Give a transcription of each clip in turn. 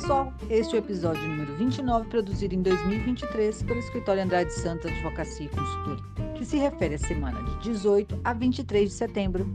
pessoal, este é o episódio número 29, produzido em 2023 pelo Escritório Andrade Santos Advocacia e Consultoria, que se refere à semana de 18 a 23 de setembro.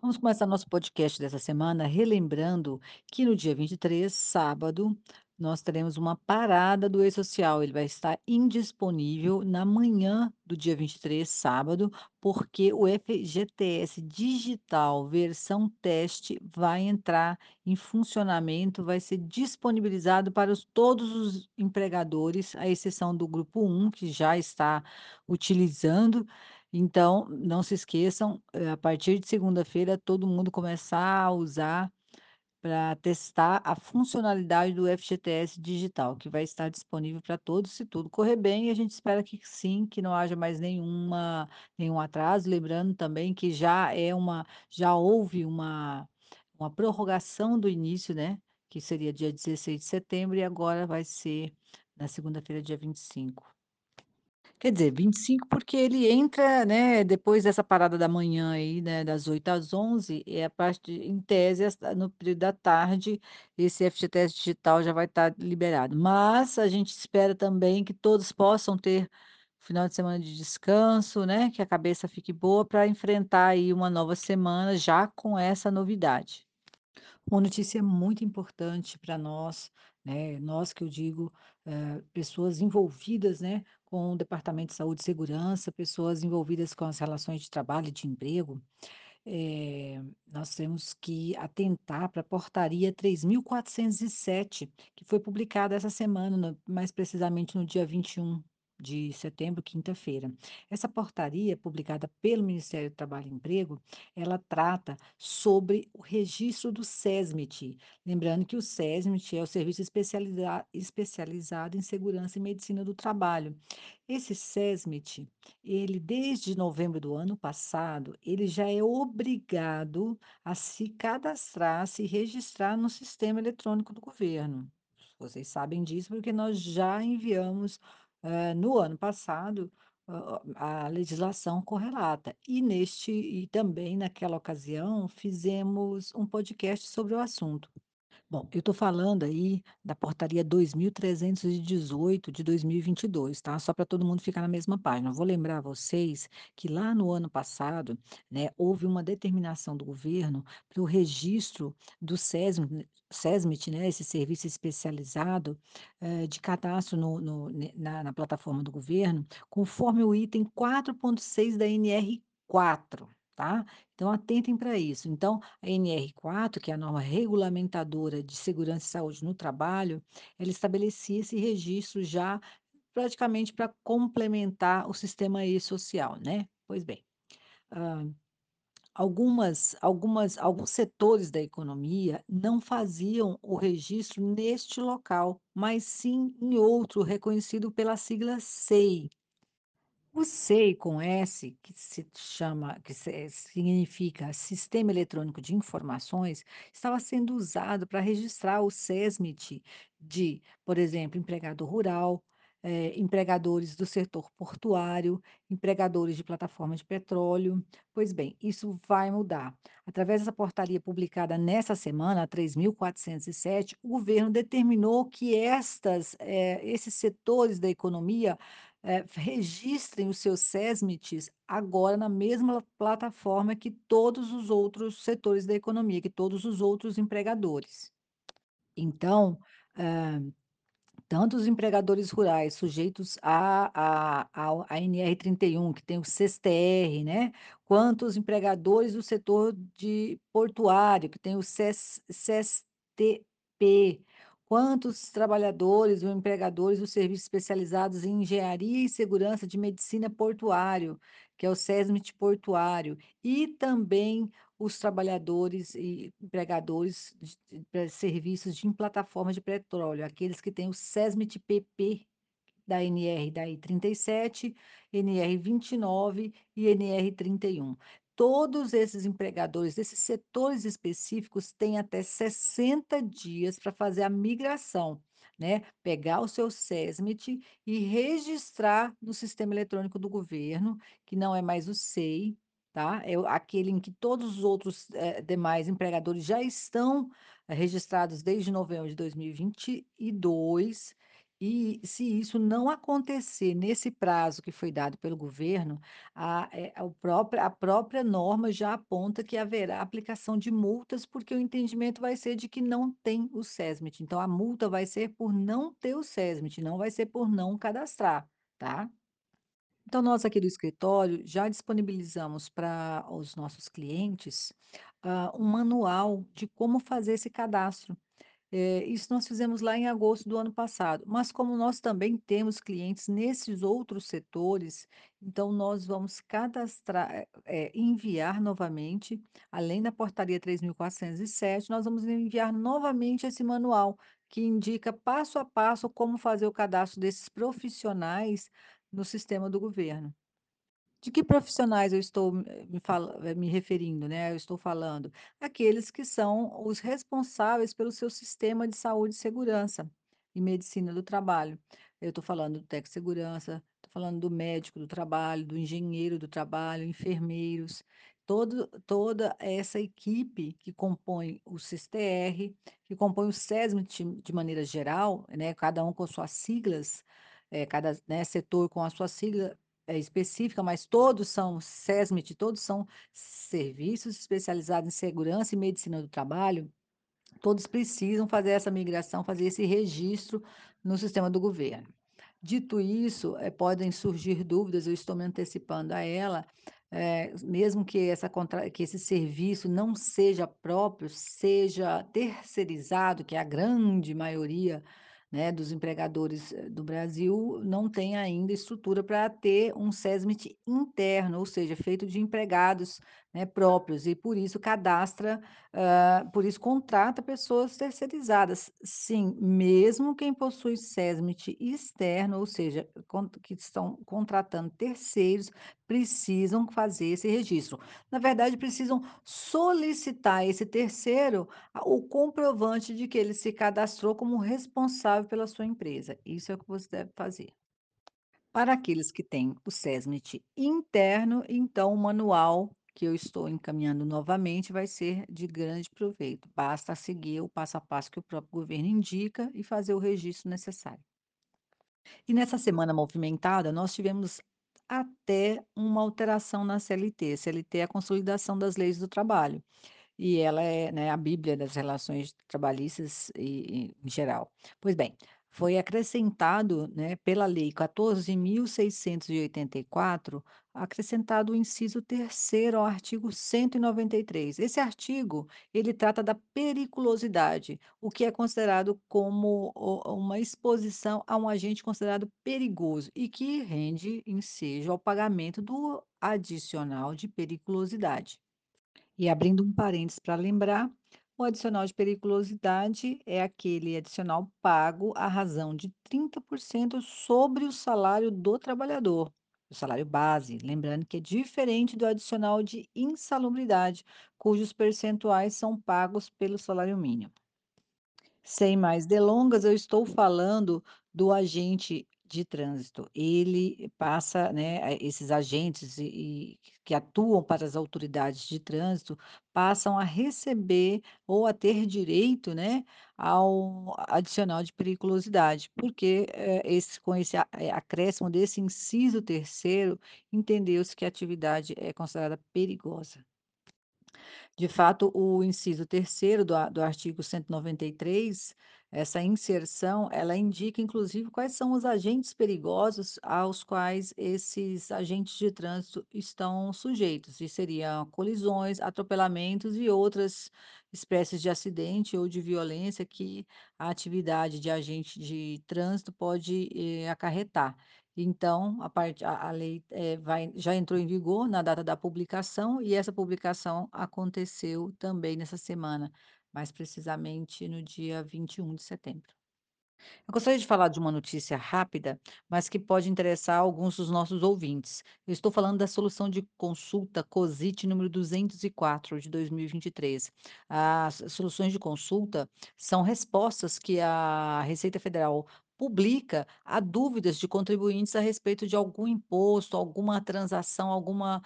Vamos começar nosso podcast dessa semana relembrando que no dia 23, sábado, nós teremos uma parada do e-social. Ele vai estar indisponível na manhã do dia 23, sábado, porque o FGTS Digital versão teste vai entrar em funcionamento, vai ser disponibilizado para os, todos os empregadores, à exceção do grupo 1, que já está utilizando. Então, não se esqueçam, eh, a partir de segunda-feira, todo mundo começar a usar para testar a funcionalidade do FGTS digital, que vai estar disponível para todos se tudo correr bem, e a gente espera que sim, que não haja mais nenhuma nenhum atraso, lembrando também que já é uma já houve uma uma prorrogação do início, né, que seria dia 16 de setembro e agora vai ser na segunda-feira, dia 25. Quer dizer, 25 porque ele entra, né, depois dessa parada da manhã aí, né, das 8 às 11, e a parte em tese, no período da tarde, esse FGTS digital já vai estar liberado. Mas a gente espera também que todos possam ter final de semana de descanso, né, que a cabeça fique boa para enfrentar aí uma nova semana já com essa novidade. Uma notícia muito importante para nós, né, nós que eu digo, eh, pessoas envolvidas, né, com o Departamento de Saúde e Segurança, pessoas envolvidas com as relações de trabalho e de emprego, eh, nós temos que atentar para a portaria 3.407, que foi publicada essa semana, mais precisamente no dia 21 de setembro, quinta-feira. Essa portaria, publicada pelo Ministério do Trabalho e Emprego, ela trata sobre o registro do SESMIT. Lembrando que o SESMIT é o Serviço Especializa- Especializado em Segurança e Medicina do Trabalho. Esse SESMIT, ele desde novembro do ano passado, ele já é obrigado a se cadastrar, se registrar no sistema eletrônico do governo. Vocês sabem disso porque nós já enviamos, eh, no ano passado, a a legislação correlata. E neste e também naquela ocasião fizemos um podcast sobre o assunto. Bom, eu estou falando aí da portaria 2318 de 2022, tá? Só para todo mundo ficar na mesma página. Eu Vou lembrar a vocês que lá no ano passado, né, houve uma determinação do governo para o registro do SESM, SESMIT, né, esse serviço especializado eh, de cadastro no, no- na, na plataforma do governo, conforme o item 4.6 da NR4. Tá? Então, atentem para isso. Então, a NR4, que é a norma regulamentadora de segurança e saúde no trabalho, ela estabelecia esse registro já praticamente para complementar o sistema e-social, né? Pois bem, hã, algumas algumas alguns setores da economia não faziam o registro neste local, mas sim em outro reconhecido pela sigla SEI. O SEI com S, que se chama, que significa Sistema Eletrônico de Informações, estava sendo usado para registrar o SESMIT de, por exemplo, empregado rural, eh, empregadores do setor portuário, empregadores de plataforma de petróleo. Pois bem, isso vai mudar. Através dessa portaria publicada nessa semana, a 3.407, o governo determinou que estas, eh, esses setores da economia eh, registrem os seus SESMITs agora na mesma plataforma que todos os outros setores da economia, que todos os outros empregadores. Então, eh, tanto os empregadores rurais sujeitos à à ao à NR31, que tem o SESTR, né, quanto os empregadores do setor de portuário, que tem o SES SESTP, quanto os trabalhadores ou empregadores dos serviços especializados em engenharia e segurança de medicina portuário, que é o SESMIT portuário, e também os trabalhadores e empregadores de de serviços de plataformas de petróleo, aqueles que têm o SESMIT-PP da NR da I-37, NR-29 e NR-31. Todos esses empregadores desses setores específicos têm até 60 dias para fazer a migração, né, pegar o seu SESMIT e registrar no sistema eletrônico do governo, que não é mais o SEI, tá? É aquele em que todos os outros, eh, demais empregadores já estão registrados desde novembro de 2022, e se isso não acontecer nesse prazo que foi dado pelo governo, a eh, própria a própria norma já aponta que haverá aplicação de multas, porque o entendimento vai ser de que não tem o SESMIT, então a multa vai ser por não ter o SESMIT, não vai ser por não cadastrar, tá? Então nós aqui do escritório já disponibilizamos para os nossos clientes, hã, um manual de como fazer esse cadastro. Eh, isso nós fizemos lá em agosto do ano passado, mas como nós também temos clientes nesses outros setores, então nós vamos cadastrar, eh, enviar novamente, além da portaria 3407, nós vamos enviar novamente esse manual, que indica passo a passo como fazer o cadastro desses profissionais no sistema do governo. De que profissionais eu estou me fala eh, me referindo, né, eu estou falando? Aqueles que são os responsáveis pelo seu sistema de saúde e segurança, e medicina do trabalho. Eu estou falando do tecsegurança, estou falando do médico do trabalho, do engenheiro do trabalho, enfermeiros, todo toda essa equipe que compõe o SISTR, que compõe o SESMIT de maneira geral, né, cada um com suas siglas, eh, cada, né, setor com a sua sigla, eh, específica, mas todos são SESMIT, todos são serviços especializados em segurança e medicina do trabalho, todos precisam fazer essa migração, fazer esse registro no sistema do governo. Dito isso, eh, podem surgir dúvidas, eu estou me antecipando a ela, eh, mesmo que essa que esse serviço não seja próprio, seja terceirizado, que é a grande maioria, né, dos empregadores, eh, do Brasil, não tem ainda estrutura para ter um SESMIT interno, ou seja, feito de empregados, né, próprios, e por isso cadastra, hã, por isso contrata pessoas terceirizadas. Sim, mesmo quem possui SESMIT externo, ou seja, que estão contratando terceiros, precisam fazer esse registro. Na verdade, precisam solicitar esse terceiro a o comprovante de que ele se cadastrou como responsável pela sua empresa, isso é o que você deve fazer. Para aqueles que têm o SESMIT interno, então o manual que eu estou encaminhando novamente vai ser de grande proveito, basta seguir o passo a passo que o próprio governo indica e fazer o registro necessário. E nessa semana movimentada, nós tivemos até uma alteração na CLT, CLT é a consolidação das leis do trabalho, e ela é, né, a bíblia das relações trabalhistas e e em geral. Pois bem, foi acrescentado, né, pela lei 14.684, acrescentado o inciso 3º ao artigo 193. Esse artigo, ele trata da periculosidade, o que é considerado como uma exposição a um agente considerado perigoso, e que rende ensejo ao pagamento do adicional de periculosidade. E abrindo um parênteses para lembrar, o adicional de periculosidade é aquele adicional pago à razão de 30% sobre o salário do trabalhador, o salário base, lembrando que é diferente do adicional de insalubridade, cujos percentuais são pagos pelo salário mínimo. Sem mais delongas, eu estou falando do agente de trânsito. Ele passa, né, esses agentes e e que atuam para as autoridades de trânsito, passam a receber ou a ter direito, né, ao adicional de periculosidade, porque, eh, esse com esse eh, acréscimo desse inciso 3º, entendeu-se que a atividade é considerada perigosa. De fato, o inciso 3º do do artigo 193, essa inserção, ela indica inclusive quais são os agentes perigosos aos quais esses agentes de trânsito estão sujeitos, e seriam colisões, atropelamentos e outras espécies de acidente ou de violência que a atividade de agente de trânsito pode, eh, acarretar. Então, a parte a a lei, eh, vai já entrou em vigor na data da publicação, e essa publicação aconteceu também nessa semana, mais precisamente no dia 21 de setembro. Eu gostaria de falar de uma notícia rápida, mas que pode interessar alguns dos nossos ouvintes. Eu estou falando da solução de consulta COSIT número 204 de 2023. As soluções de consulta são respostas que a Receita Federal publica há dúvidas de contribuintes a respeito de algum imposto, alguma transação, alguma,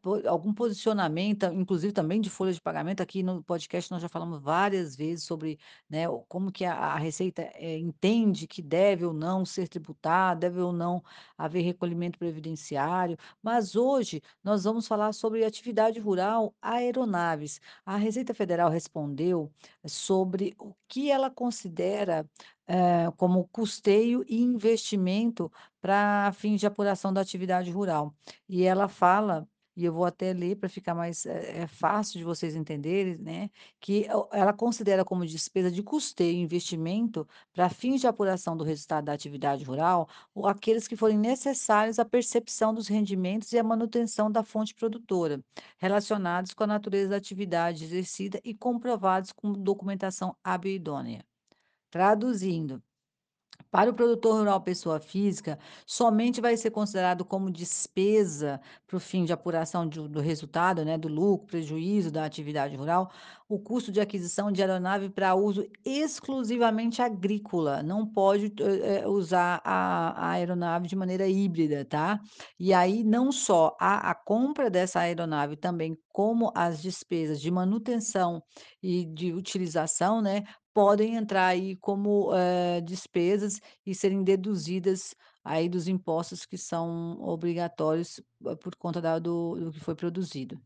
po algum posicionamento, inclusive também de folha de pagamento. Aqui no podcast nós já falamos várias vezes sobre, né, como que a a Receita, eh, entende que deve ou não ser tributado, deve ou não haver recolhimento previdenciário. Mas hoje nós vamos falar sobre atividade rural, aeronaves. A Receita Federal respondeu sobre o que ela considera, eh, como custeio e investimento para fins de apuração da atividade rural. E ela fala, e eu vou até ler para ficar mais, eh eh, fácil de vocês entenderem, né, que ela considera como despesa de custeio e investimento para fins de apuração do resultado da atividade rural, aqueles que forem necessários à percepção dos rendimentos e à manutenção da fonte produtora, relacionados com a natureza da atividade exercida e comprovados com documentação hábil idônea. Traduzindo, para o produtor rural pessoa física, somente vai ser considerado como despesa para o fim de apuração de do resultado, né, do lucro, prejuízo da atividade rural, o custo de aquisição de aeronave para uso exclusivamente agrícola, não pode, eh, usar a a aeronave de maneira híbrida, tá. E aí não só a a compra dessa aeronave, também como as despesas de manutenção e de utilização, né, podem entrar aí como, eh, despesas e serem deduzidas aí dos impostos que são obrigatórios, hã, por conta da do do que foi produzido.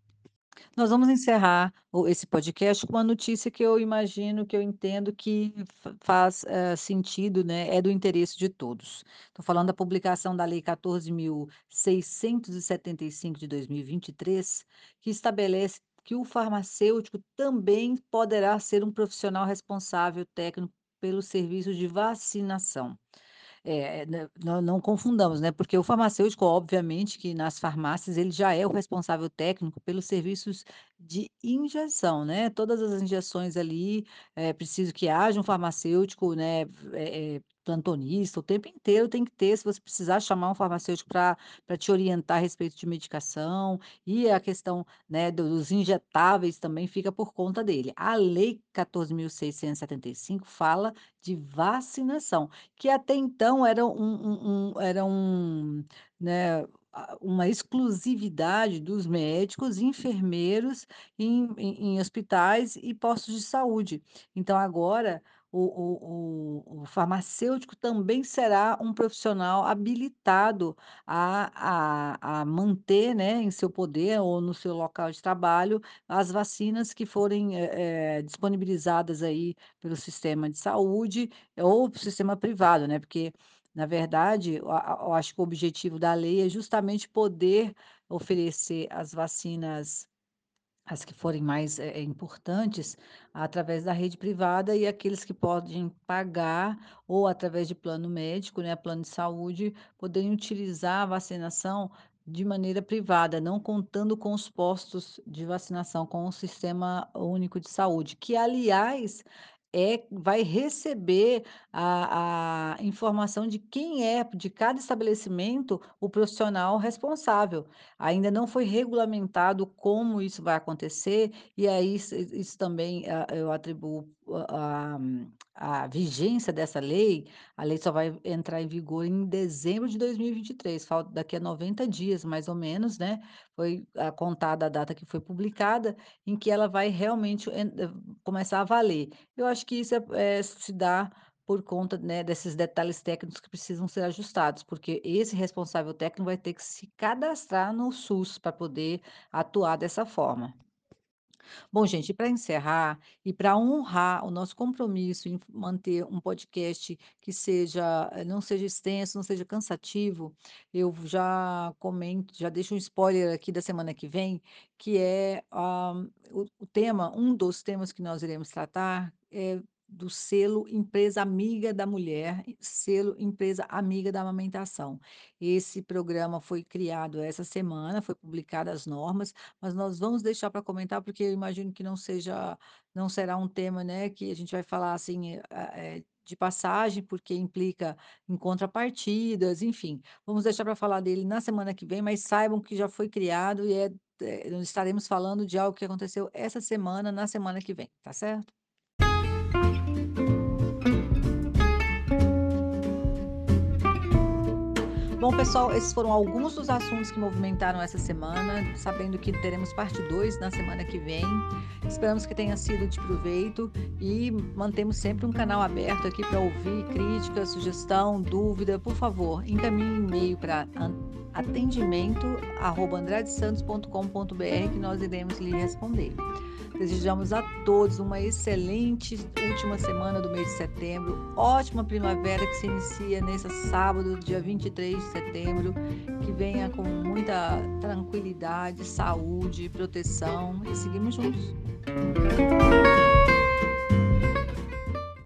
Nós vamos encerrar esse podcast com uma notícia que eu imagino, que eu entendo que fa faz, eh, sentido, né, é do interesse de todos. Estou falando da publicação da Lei 14.675 de 2023, que estabelece que o farmacêutico também poderá ser um profissional responsável técnico pelos serviços de vacinação. É, né, não não confundamos, né, porque o farmacêutico, obviamente, que nas farmácias ele já é o responsável técnico pelos serviços de injeção, né, todas as injeções ali, é preciso que haja um farmacêutico, né, eh, plantonista, o tempo inteiro tem que ter, se você precisar chamar um farmacêutico pra te orientar a respeito de medicação, e a questão, né, dos injetáveis também fica por conta dele. A Lei 14.675 fala de vacinação, que até então era um um um era um, né, uma exclusividade dos médicos, enfermeiros em em em hospitais e postos de saúde. Então agora o o o farmacêutico também será um profissional habilitado a a a manter, né, em seu poder ou no seu local de trabalho, as vacinas que forem, eh, disponibilizadas aí pelo sistema de saúde ou sistema privado, né, porque, na verdade, eu acho que o objetivo da lei é justamente poder oferecer as vacinas, as que forem mais, eh, importantes, através da rede privada e aqueles que podem pagar ou através de plano médico, né, plano de saúde, poderem utilizar a vacinação de maneira privada, não contando com os postos de vacinação, com o Sistema Único de Saúde, que aliás, é vai receber a a informação de quem é, de cada estabelecimento, o profissional responsável. Ainda não foi regulamentado como isso vai acontecer, e aí isso isso também, ah, eu atribuo a a vigência dessa lei, a lei só vai entrar em vigor em dezembro de 2023, falta daqui a 90 dias mais ou menos, né, foi a contada a data que foi publicada, em que ela vai realmente en começar a valer. Eu acho que isso é é se dá por conta, né, desses detalhes técnicos que precisam ser ajustados, porque esse responsável técnico vai ter que se cadastrar no SUS para poder atuar dessa forma. Bom gente, para encerrar, e para honrar o nosso compromisso em manter um podcast que seja não seja extenso, não seja cansativo, eu já comento já deixo um spoiler aqui da semana que vem, que é, ah, o tema um dos temas que nós iremos tratar é do selo Empresa Amiga da Mulher, selo Empresa Amiga da Amamentação. Esse programa foi criado essa semana, foi publicada as normas, mas nós vamos deixar para comentar, porque eu imagino que não seja não será um tema, né, que a gente vai falar assim, ah, eh, de passagem, porque implica em contrapartidas, enfim. Vamos deixar para falar dele na semana que vem, mas saibam que já foi criado e é é estaremos falando de algo que aconteceu essa semana, na semana que vem, tá certo? Bom, pessoal, esses foram alguns dos assuntos que movimentaram essa semana, sabendo que teremos parte 2 na semana que vem. Esperamos que tenha sido de proveito e mantemos sempre um canal aberto aqui para ouvir crítica, sugestão, dúvida. Por favor, encaminhe e-mail para atendimento@andradesantos.com.br que nós iremos lhe responder. Desejamos a todos uma excelente última semana do mês de setembro, ótima primavera que se inicia nesse sábado, dia 23 de setembro, que venha com muita tranquilidade, saúde, proteção e seguimos juntos.